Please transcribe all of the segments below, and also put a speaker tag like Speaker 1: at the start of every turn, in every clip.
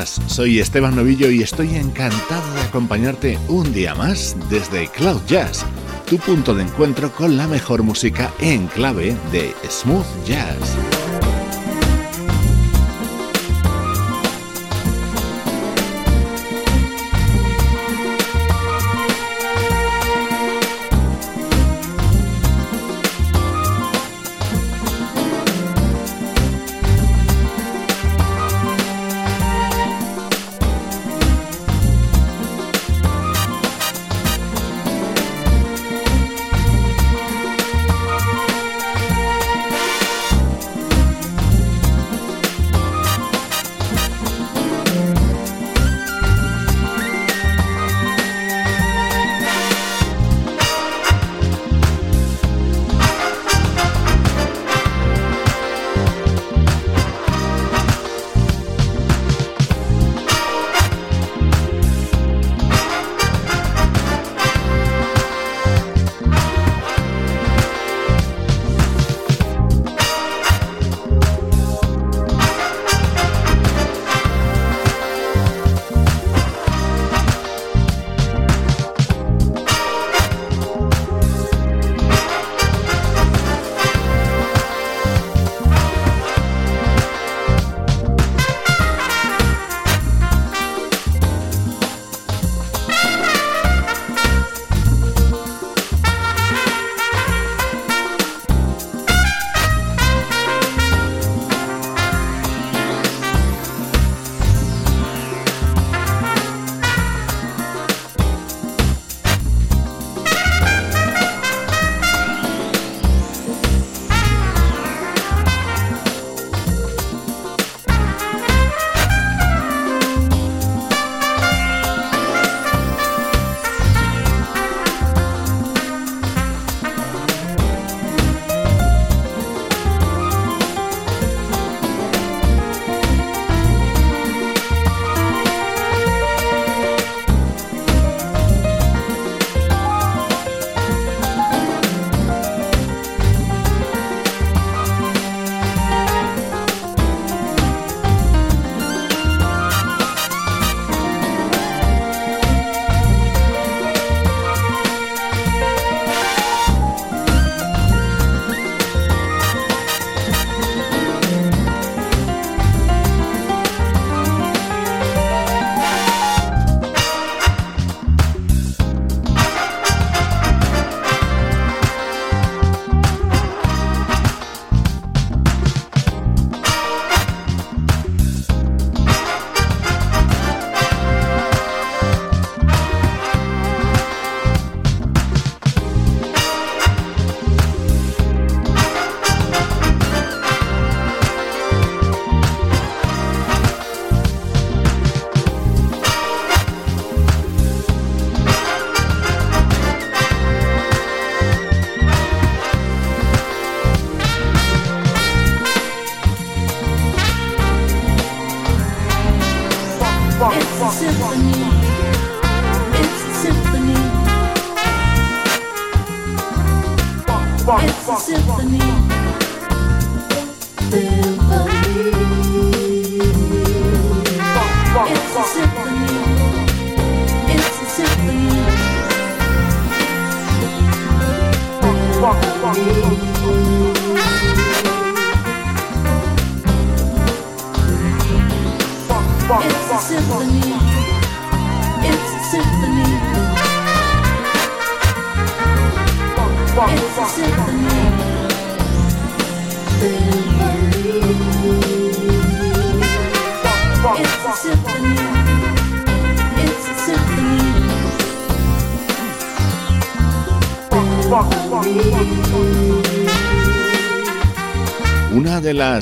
Speaker 1: Soy Esteban Novillo y estoy encantado de acompañarte un día más desde Cloud Jazz, tu punto de encuentro con la mejor música en clave de smooth jazz.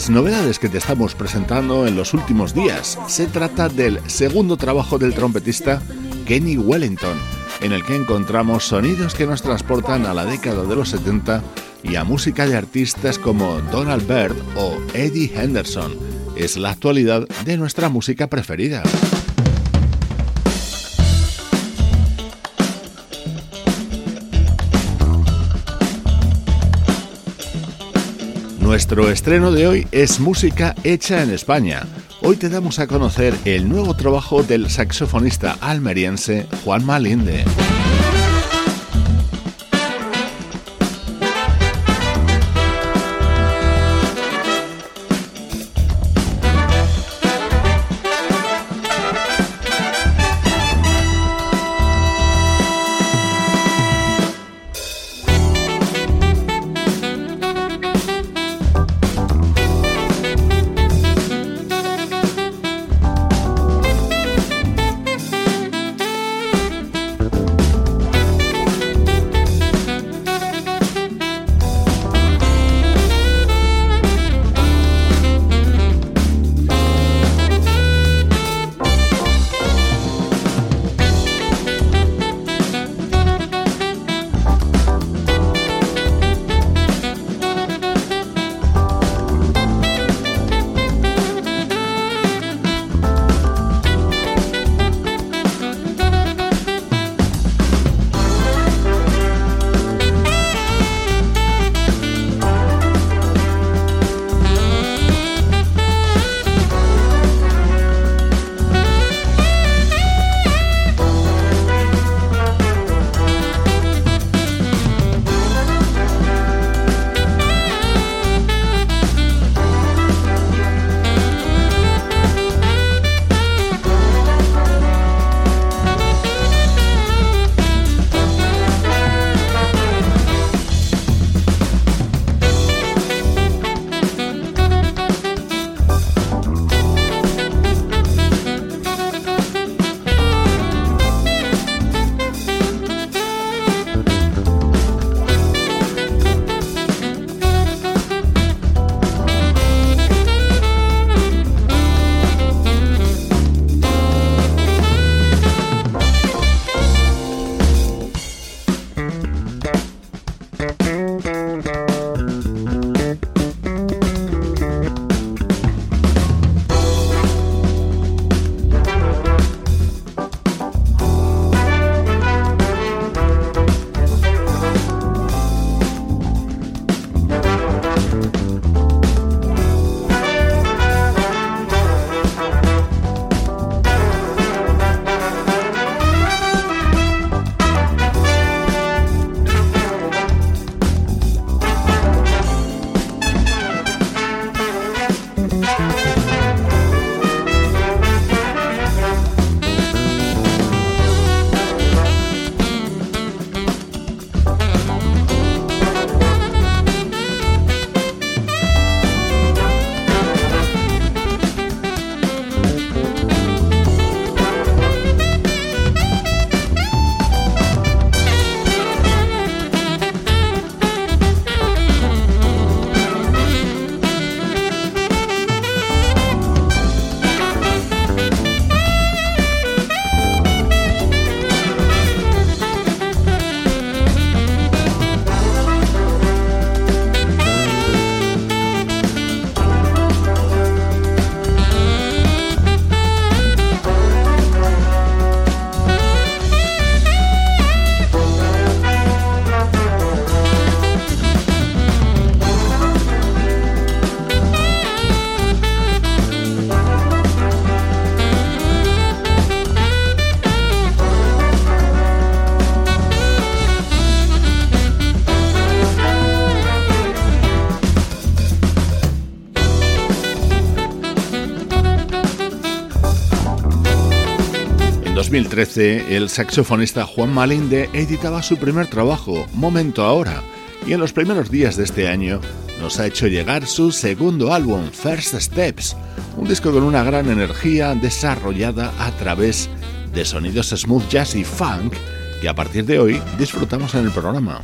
Speaker 1: Las novedades que te estamos presentando en los últimos días se trata del segundo trabajo del trompetista Kenny Wellington, en el que encontramos sonidos que nos transportan a la década de los 70 y a música de artistas como Donald Byrd o Eddie Henderson. Es la actualidad de nuestra música preferida. Nuestro estreno de hoy es música hecha en España. Hoy te damos a conocer el nuevo trabajo del saxofonista almeriense Juan Malinde. 2013, el saxofonista Juan Malinde editaba su primer trabajo, Momento Ahora,
Speaker 2: y en los primeros días de este año nos ha hecho llegar su segundo álbum, First Steps, un disco con una gran energía desarrollada a través de sonidos smooth jazz y funk que a partir de hoy disfrutamos en el programa.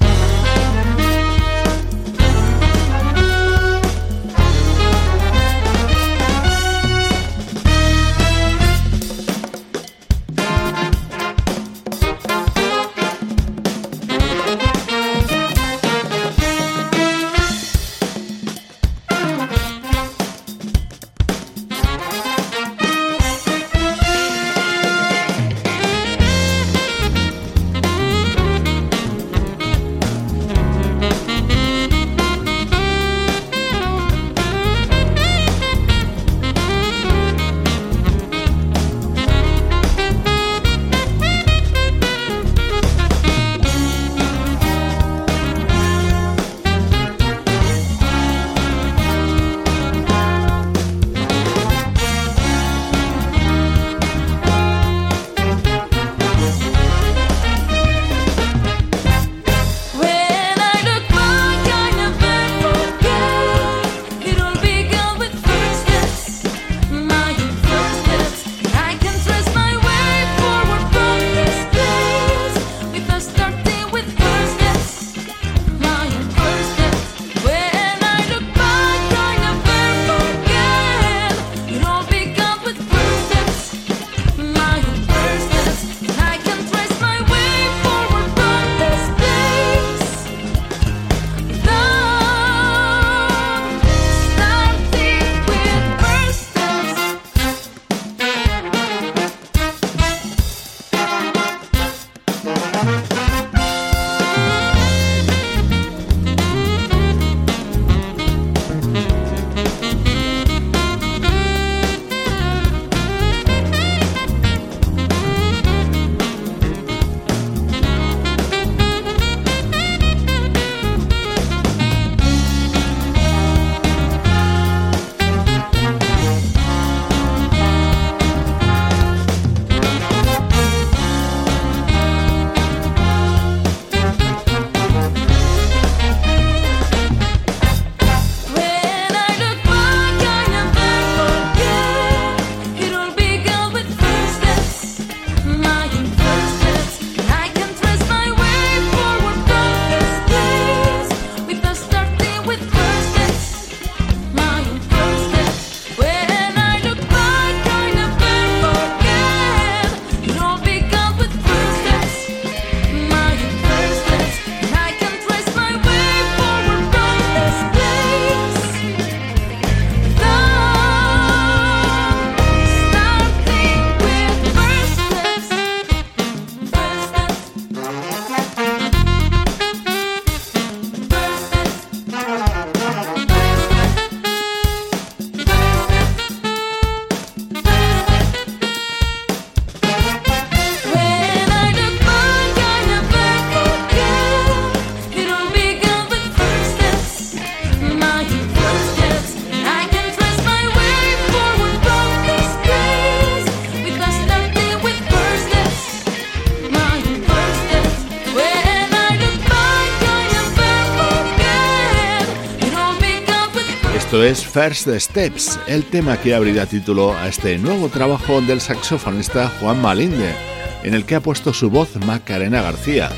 Speaker 2: First Steps, el tema que abrirá título a este nuevo trabajo del saxofonista Juan Malinde, en el que ha puesto su voz Macarena García,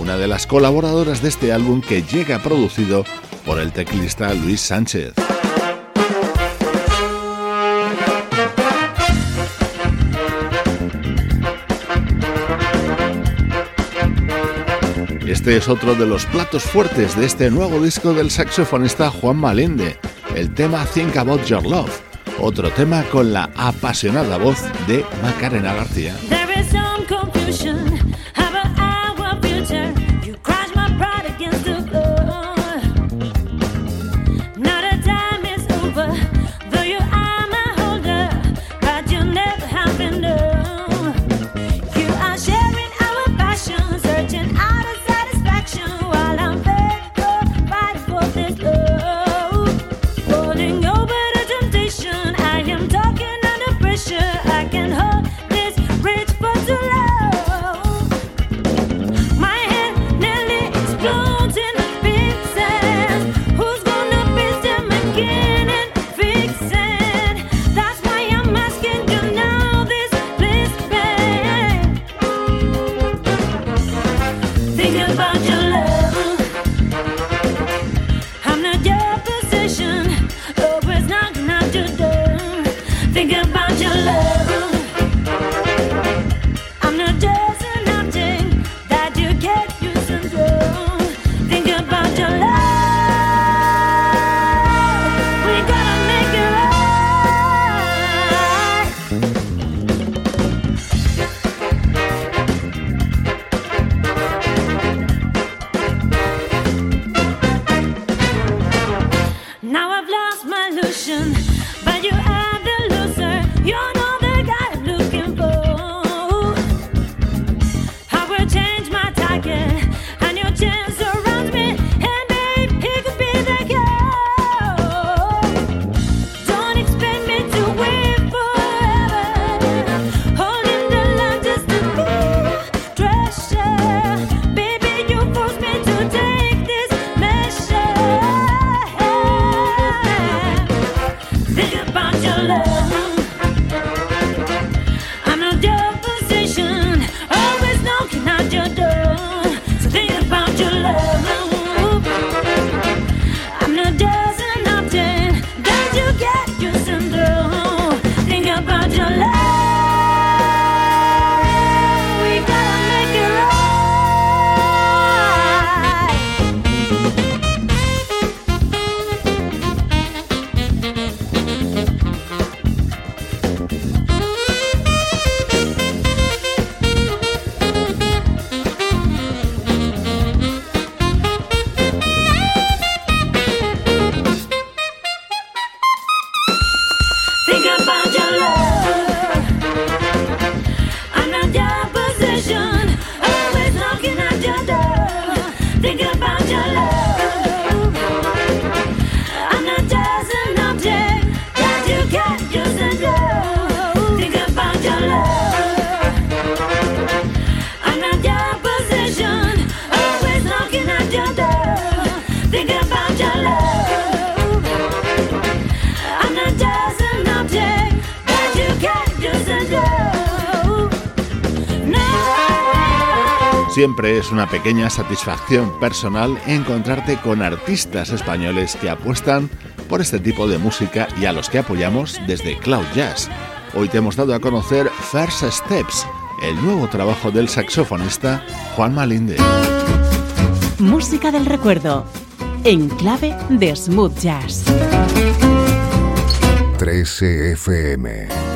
Speaker 2: una de las colaboradoras de este álbum que llega producido por el teclista Luis Sánchez. Este es otro de los platos fuertes de este nuevo disco del saxofonista Juan Malinde el tema Think About Your Love, otro tema con la apasionada voz de Macarena García.
Speaker 1: Siempre es una pequeña satisfacción personal encontrarte con artistas españoles que apuestan por este tipo de música y a los que apoyamos desde Cloud Jazz. Hoy te hemos dado a conocer First Steps, el nuevo trabajo del saxofonista Juan Malinde.
Speaker 3: Música del recuerdo, en clave de smooth jazz.
Speaker 4: 13 FM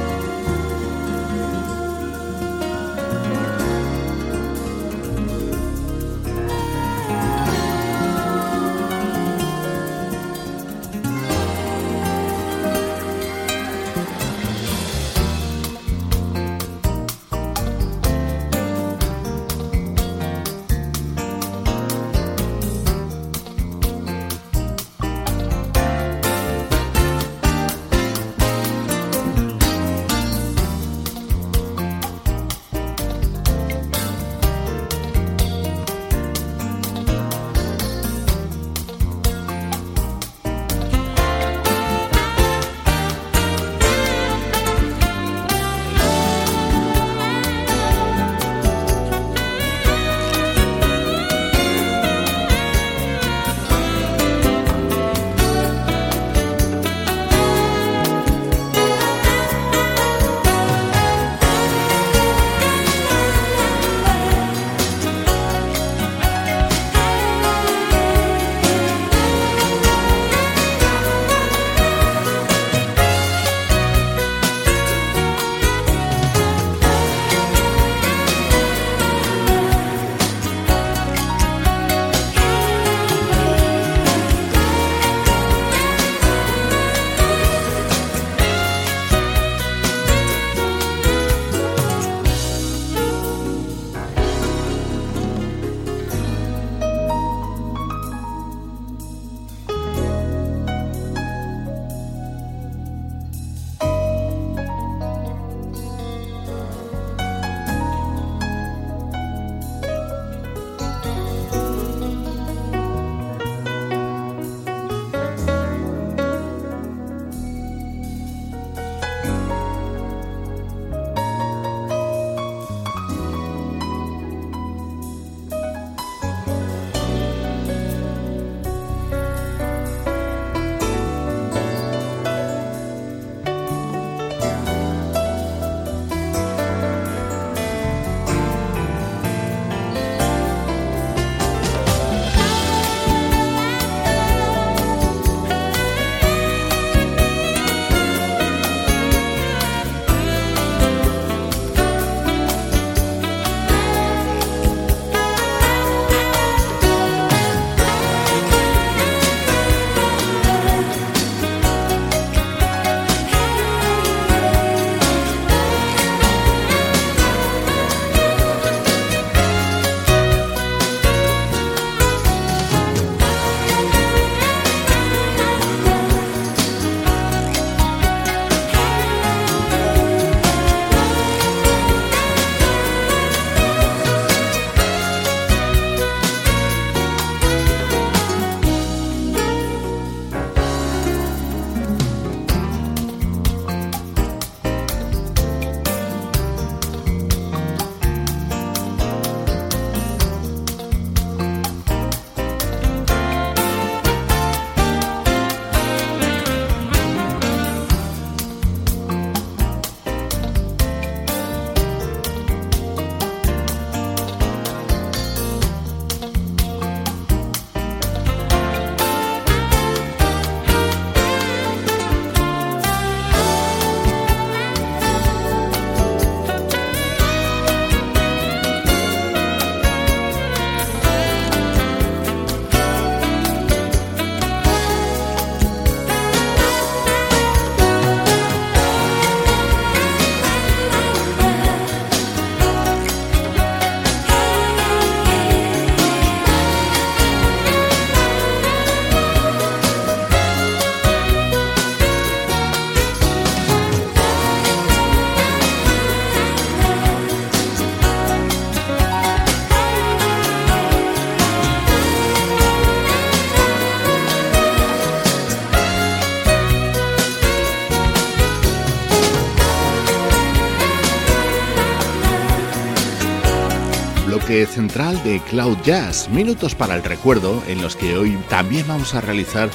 Speaker 1: central de Cloud Jazz, minutos para el recuerdo en los que hoy también vamos a realizar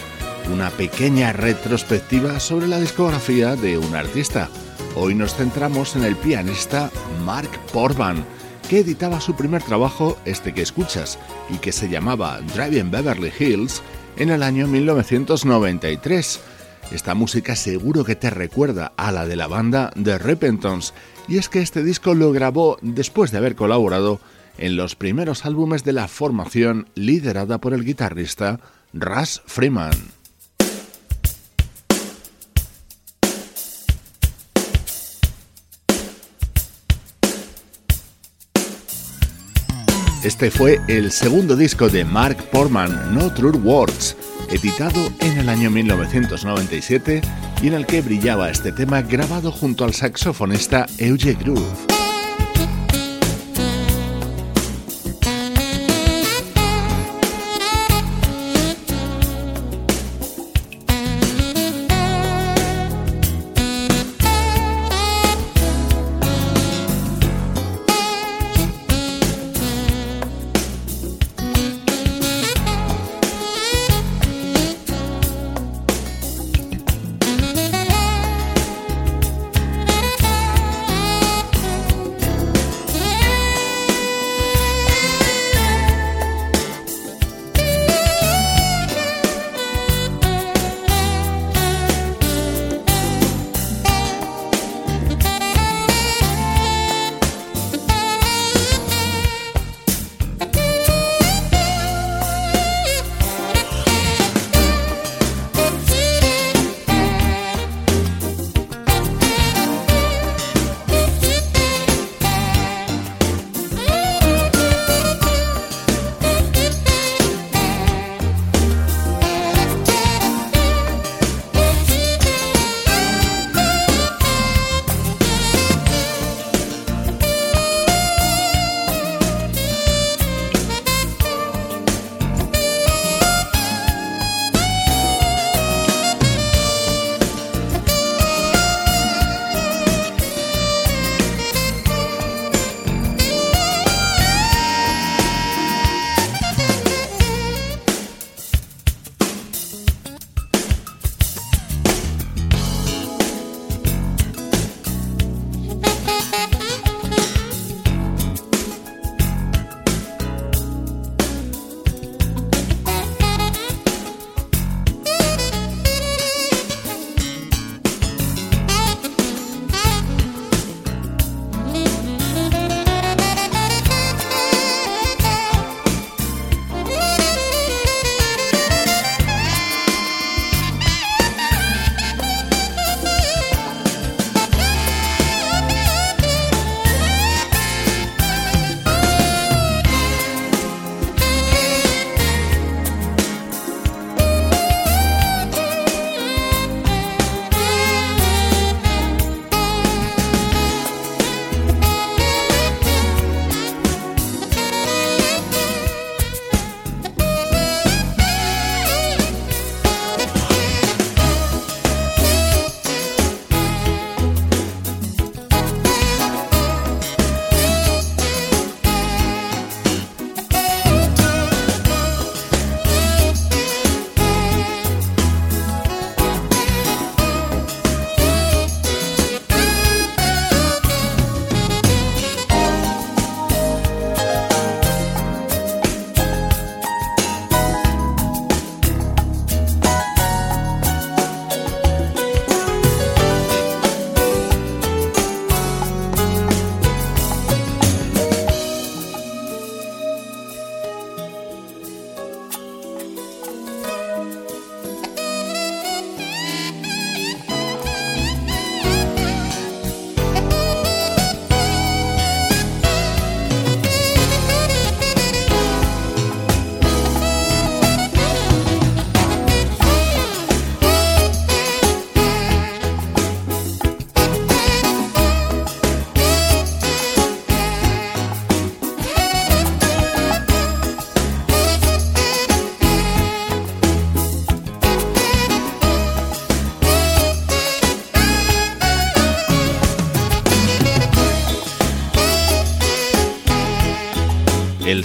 Speaker 1: una pequeña retrospectiva sobre la discografía de un artista. Hoy nos centramos en el pianista Mark Portman, que editaba su primer trabajo, este que escuchas, y que se llamaba Driving Beverly Hills, en el año 1993. Esta música seguro que te recuerda a la de la banda The Repentance, y es que este disco lo grabó después de haber colaborado en los primeros álbumes de la formación liderada por el guitarrista Russ Freeman. Este fue el segundo disco de Mark Portman, No True Words, editado en el año 1997 y en el que brillaba este tema grabado junto al saxofonista Euge Groove.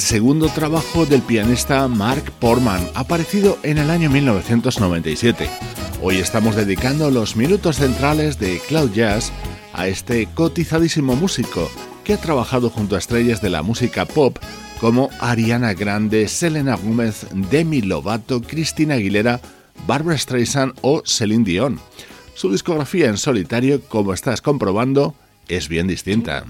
Speaker 2: El segundo trabajo del pianista Mark Portman, aparecido en el año 1997. Hoy estamos dedicando los minutos centrales de Cloud Jazz a este cotizadísimo músico que ha trabajado junto a estrellas de la música pop como Ariana Grande, Selena Gomez, Demi Lovato, Cristina Aguilera, Barbara Streisand o Celine Dion. Su discografía en solitario, como estás comprobando, es bien distinta.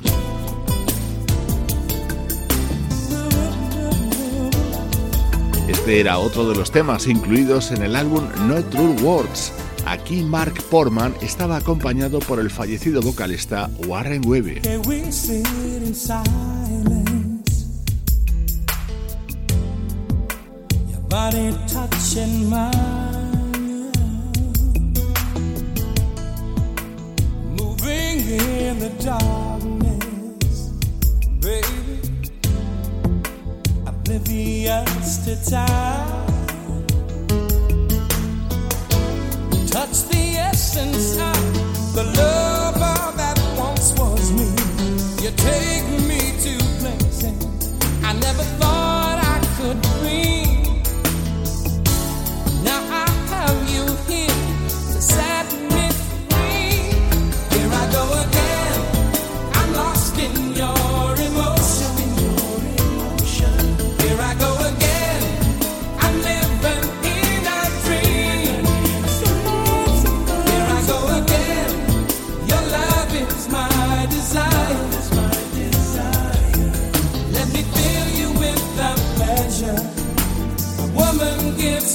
Speaker 2: Este era otro de los temas incluidos en el álbum No True Words. Aquí Mark Portman estaba acompañado por el fallecido vocalista Warren moving in the darkness, oblivious to time. Touch the essence of the lover that once was me. You take me to places I never thought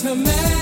Speaker 2: a man,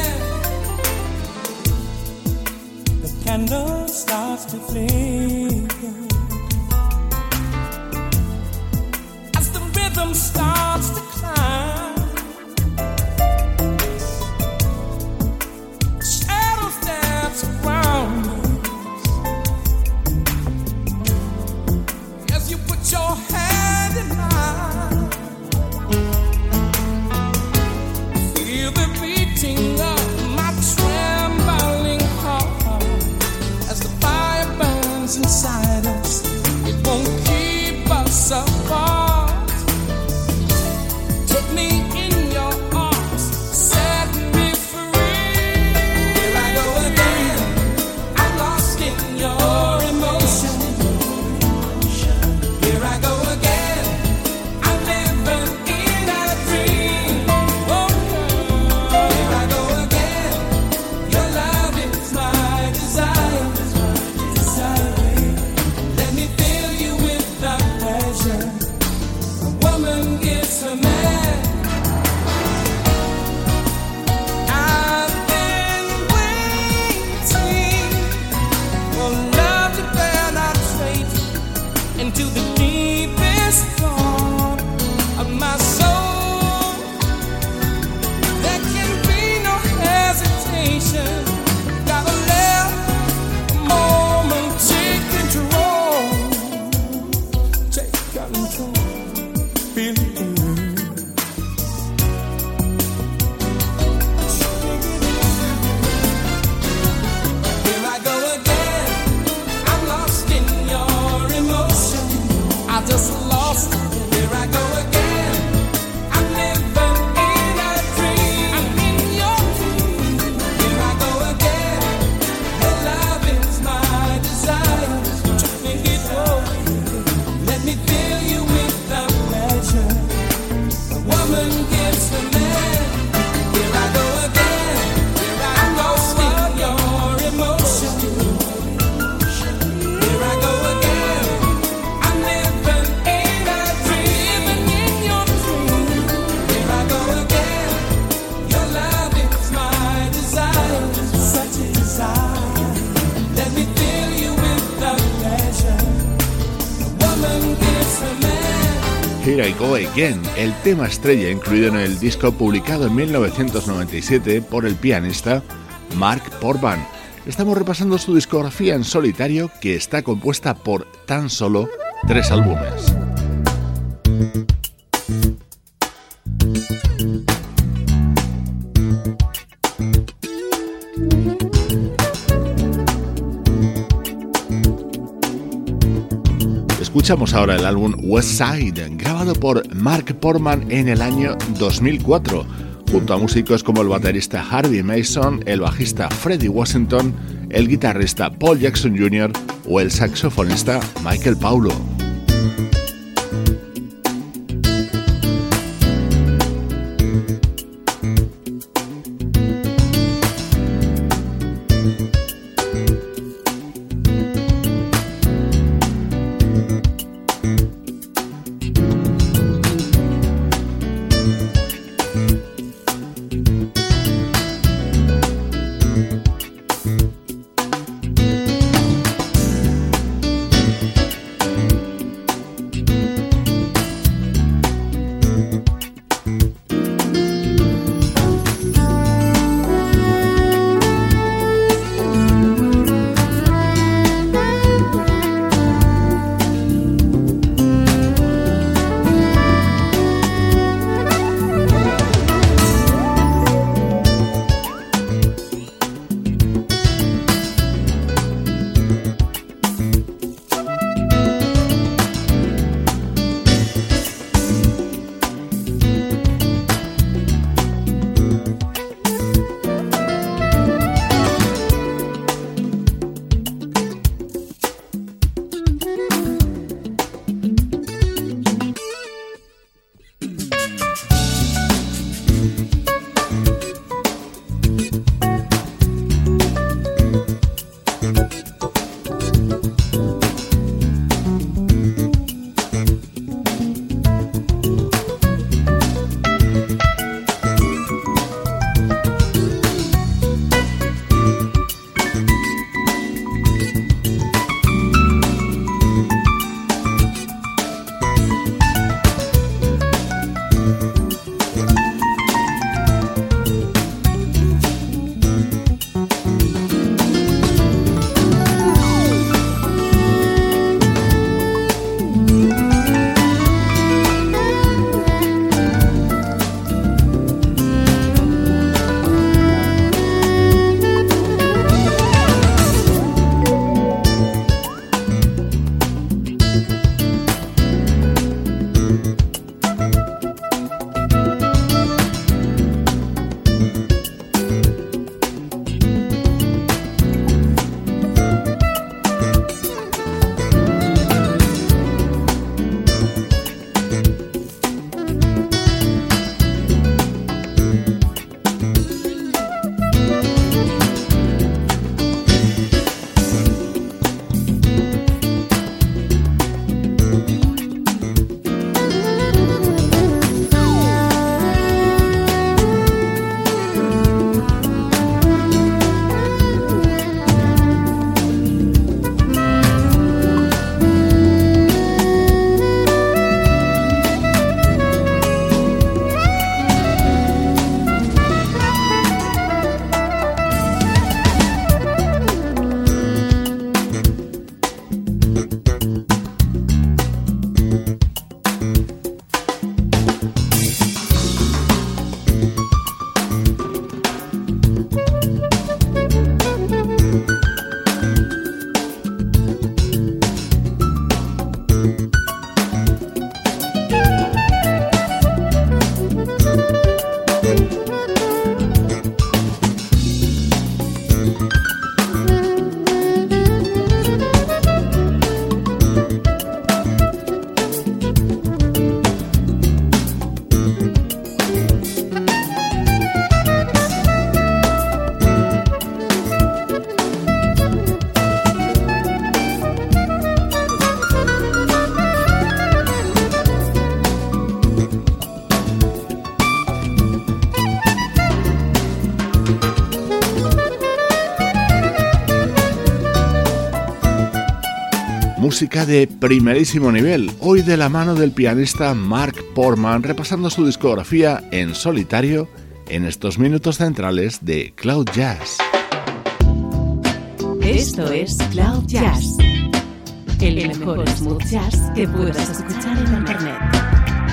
Speaker 2: el tema estrella incluido en el disco publicado en 1997 por el pianista Mark Portman. Estamos repasando su discografía en solitario que está compuesta por tan solo tres álbumes.
Speaker 1: Escuchamos ahora el álbum West Side, grabado por Mark Portman en el año 2004, junto a músicos como el baterista Harvey Mason, el bajista Freddie Washington, el guitarrista Paul Jackson Jr. o el saxofonista Michael Paulo. Música de primerísimo nivel, hoy de la mano del pianista Mark Portman repasando su discografía en solitario en estos minutos centrales de Cloud Jazz.
Speaker 3: Esto es Cloud Jazz, el mejor smooth jazz que puedas escuchar en Internet,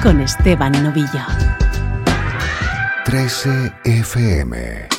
Speaker 3: con Esteban Novillo.
Speaker 4: 13 FM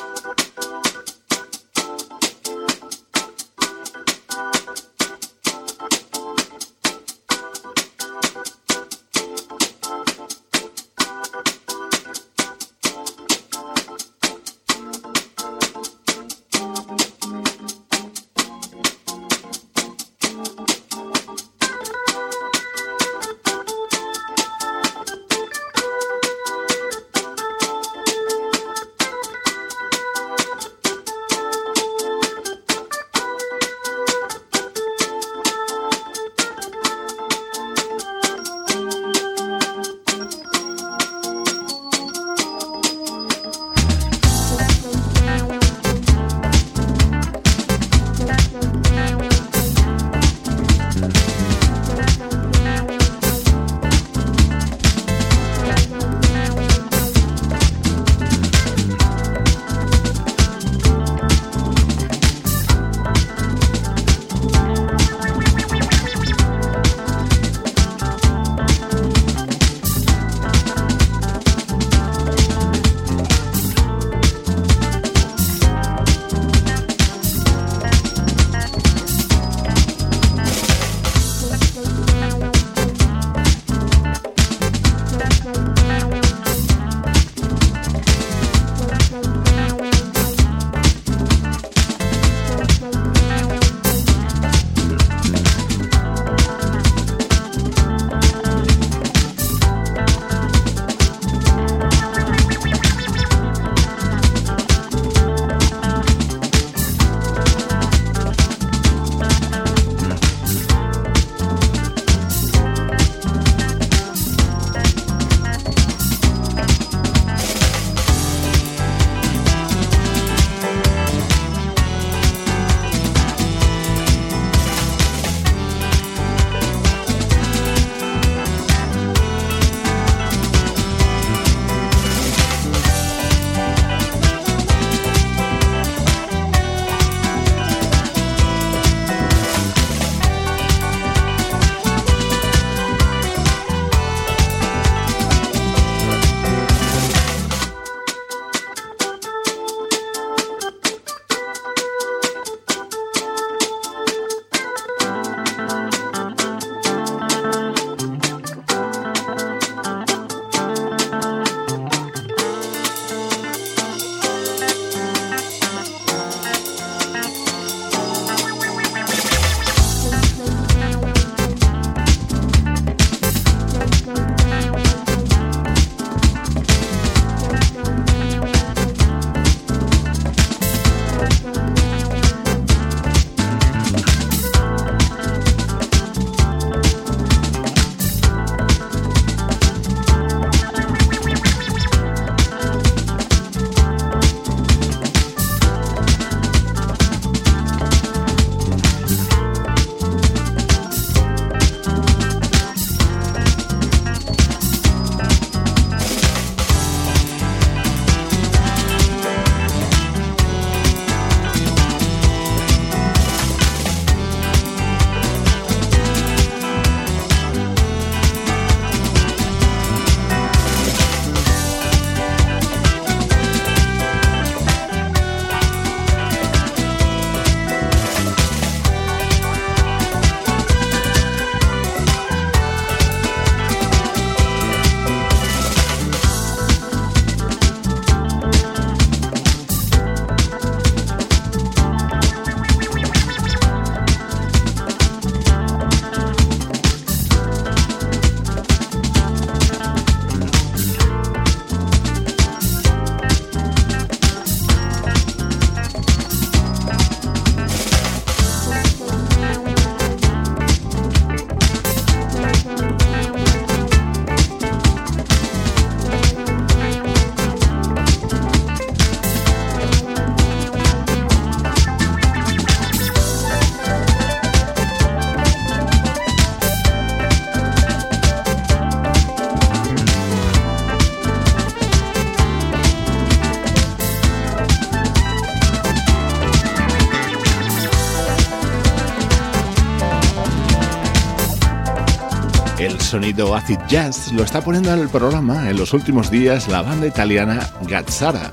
Speaker 1: sonido acid jazz lo está poniendo en el programa en los últimos días la banda italiana Gazzara.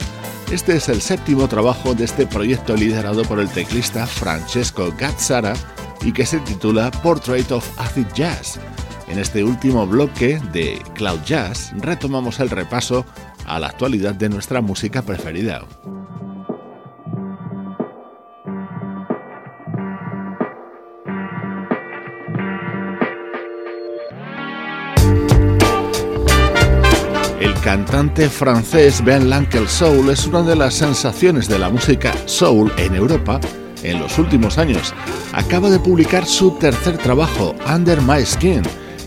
Speaker 1: Este es el séptimo trabajo de este proyecto liderado por el teclista Francesco Gazzara y que se titula Portrait of Acid Jazz. En este último bloque de Cloud Jazz retomamos el repaso a la actualidad de nuestra música preferida. Cantante francés Ben Lankel Soul es una de las sensaciones de la música soul en Europa en los últimos años. Acaba de publicar su tercer trabajo, Under My Skin,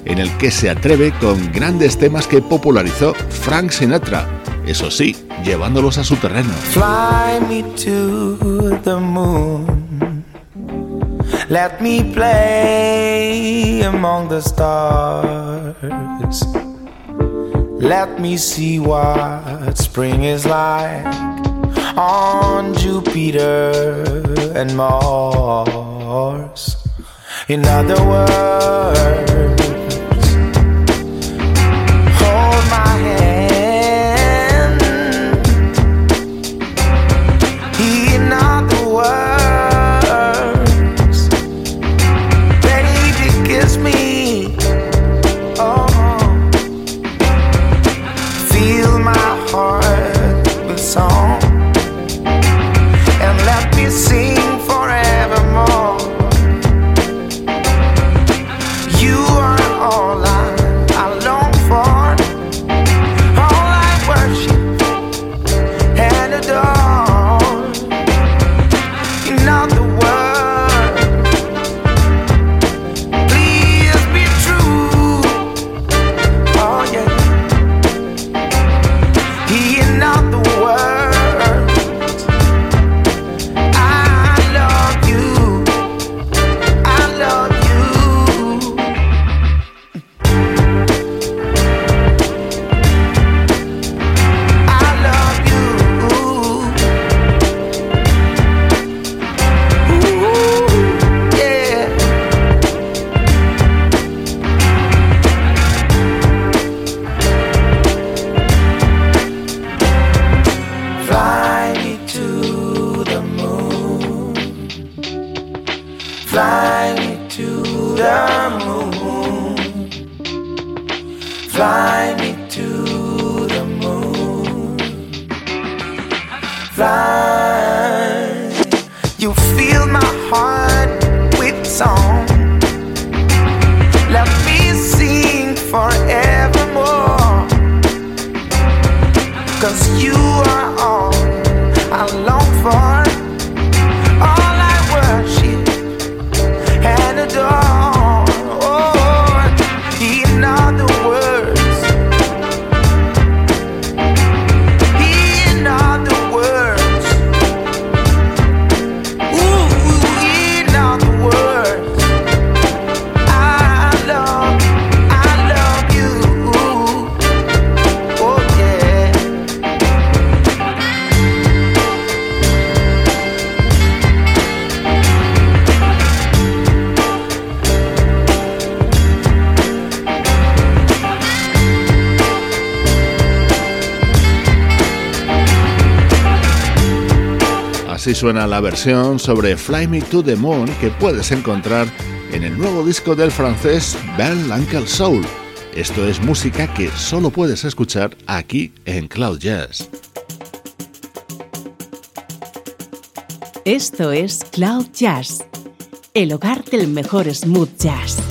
Speaker 1: en el que se atreve con grandes temas que popularizó Frank Sinatra, eso sí, llevándolos a su terreno.
Speaker 5: Fly me to the moon. Let me play among the stars. Let me see what spring is like on Jupiter and Mars. In other words, Fly me to the moon. Fly me to the moon. Fly. You fill my heart with song.
Speaker 1: Suena la versión sobre Fly Me to the Moon que puedes encontrar en el nuevo disco del francés Ben Uncle Soul. Esto es música que solo puedes escuchar aquí en Cloud Jazz.
Speaker 3: Esto es Cloud Jazz, el hogar del mejor smooth jazz.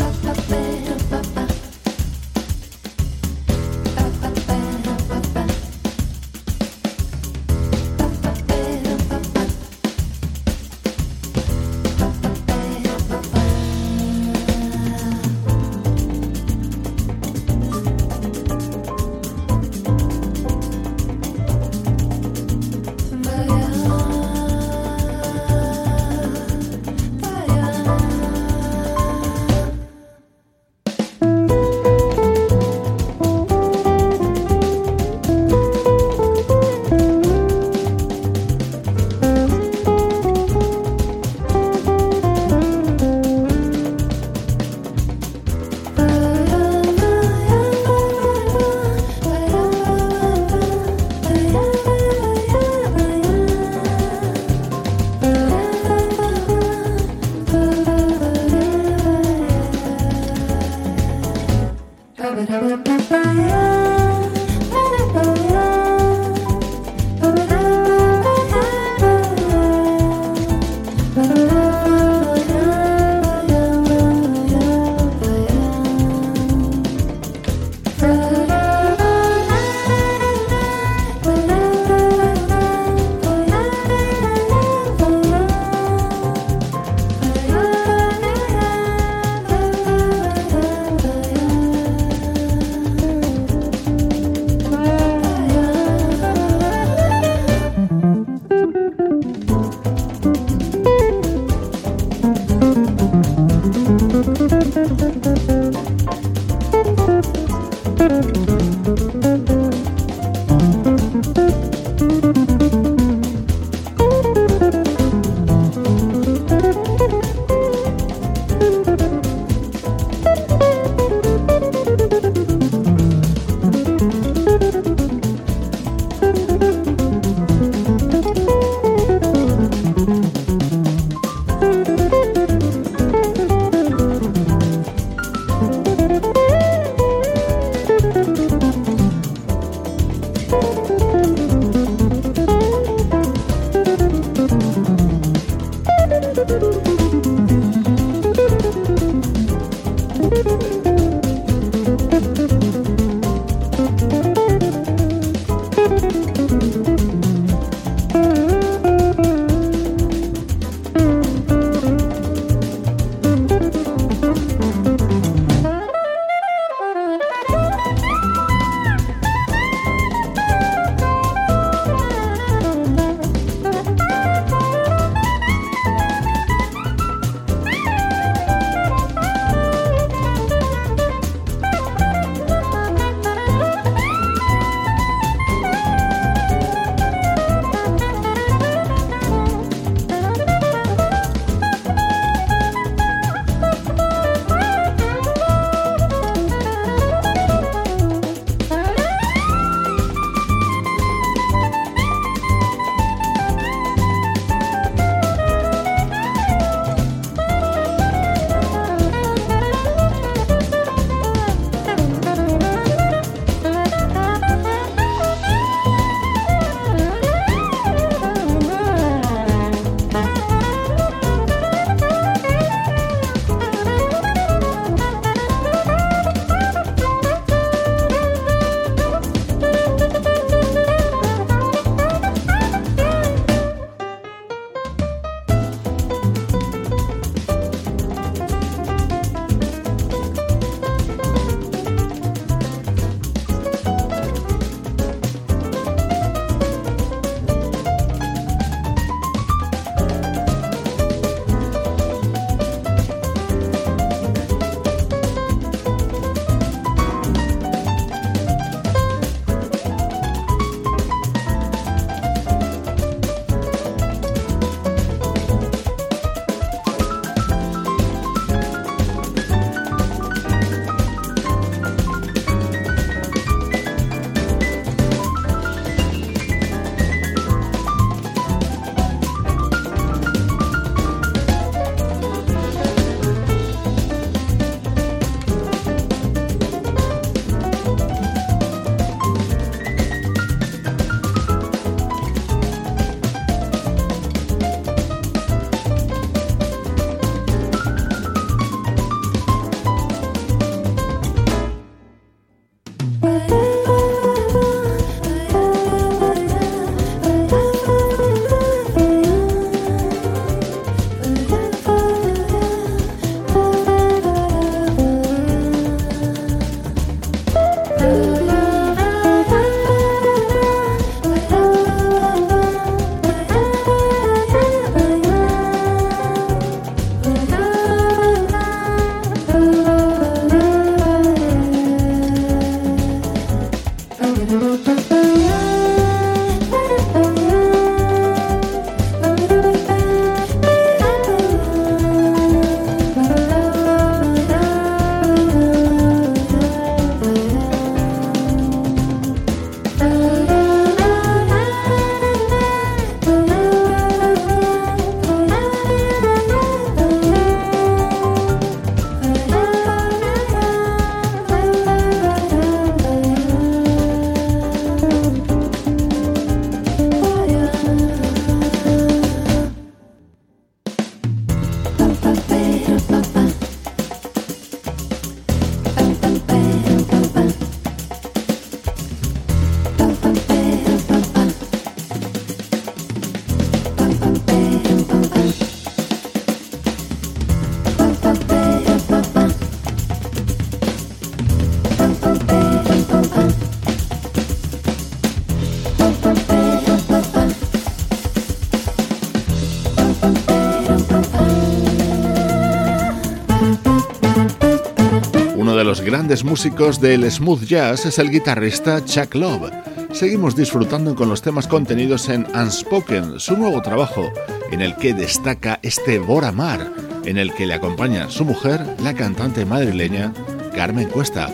Speaker 6: Músicos del smooth jazz es el guitarrista Chuck Love. Seguimos disfrutando con los temas contenidos en Unspoken, su nuevo trabajo, en el que destaca este Bora Mar, en el que le acompaña su mujer, la cantante madrileña Carmen Cuesta.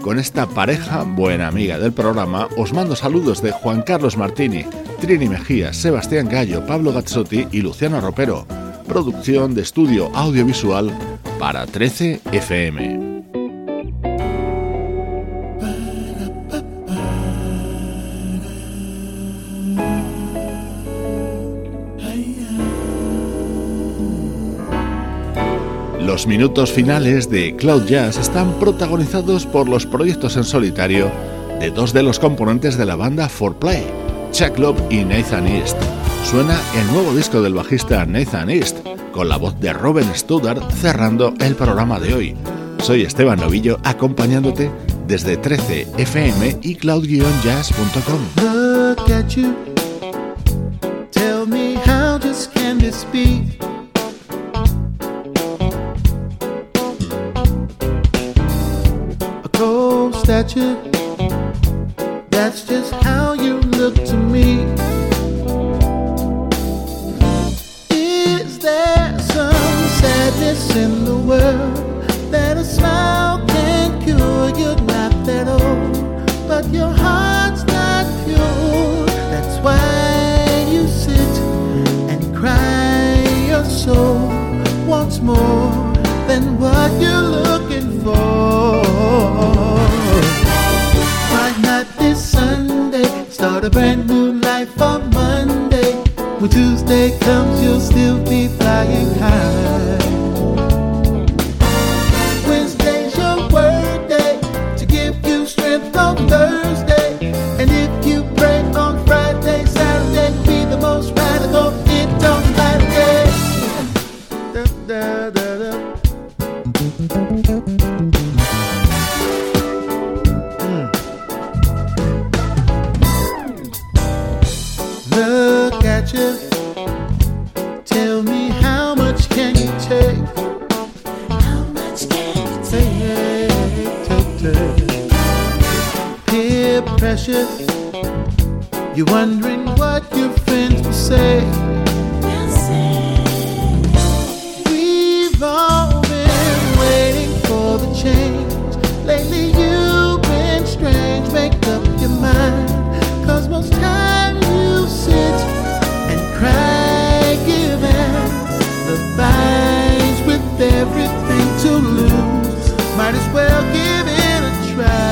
Speaker 6: Con esta pareja, buena amiga del programa, os mando saludos de Juan Carlos Martini, Trini Mejía, Sebastián Gallo, Pablo Gazzotti y Luciano Ropero. Producción de estudio audiovisual para 13 FM. Los minutos finales de Cloud Jazz están protagonizados por los proyectos en solitario de dos de los componentes de la banda 4Play, Chuck Love y Nathan East. Suena el nuevo disco del bajista Nathan East, con la voz de Robin Studart cerrando el programa de hoy. Soy Esteban Novillo acompañándote desde 13 FM y cloud-jazz.com. Tell me how can this be? at you well give it a try.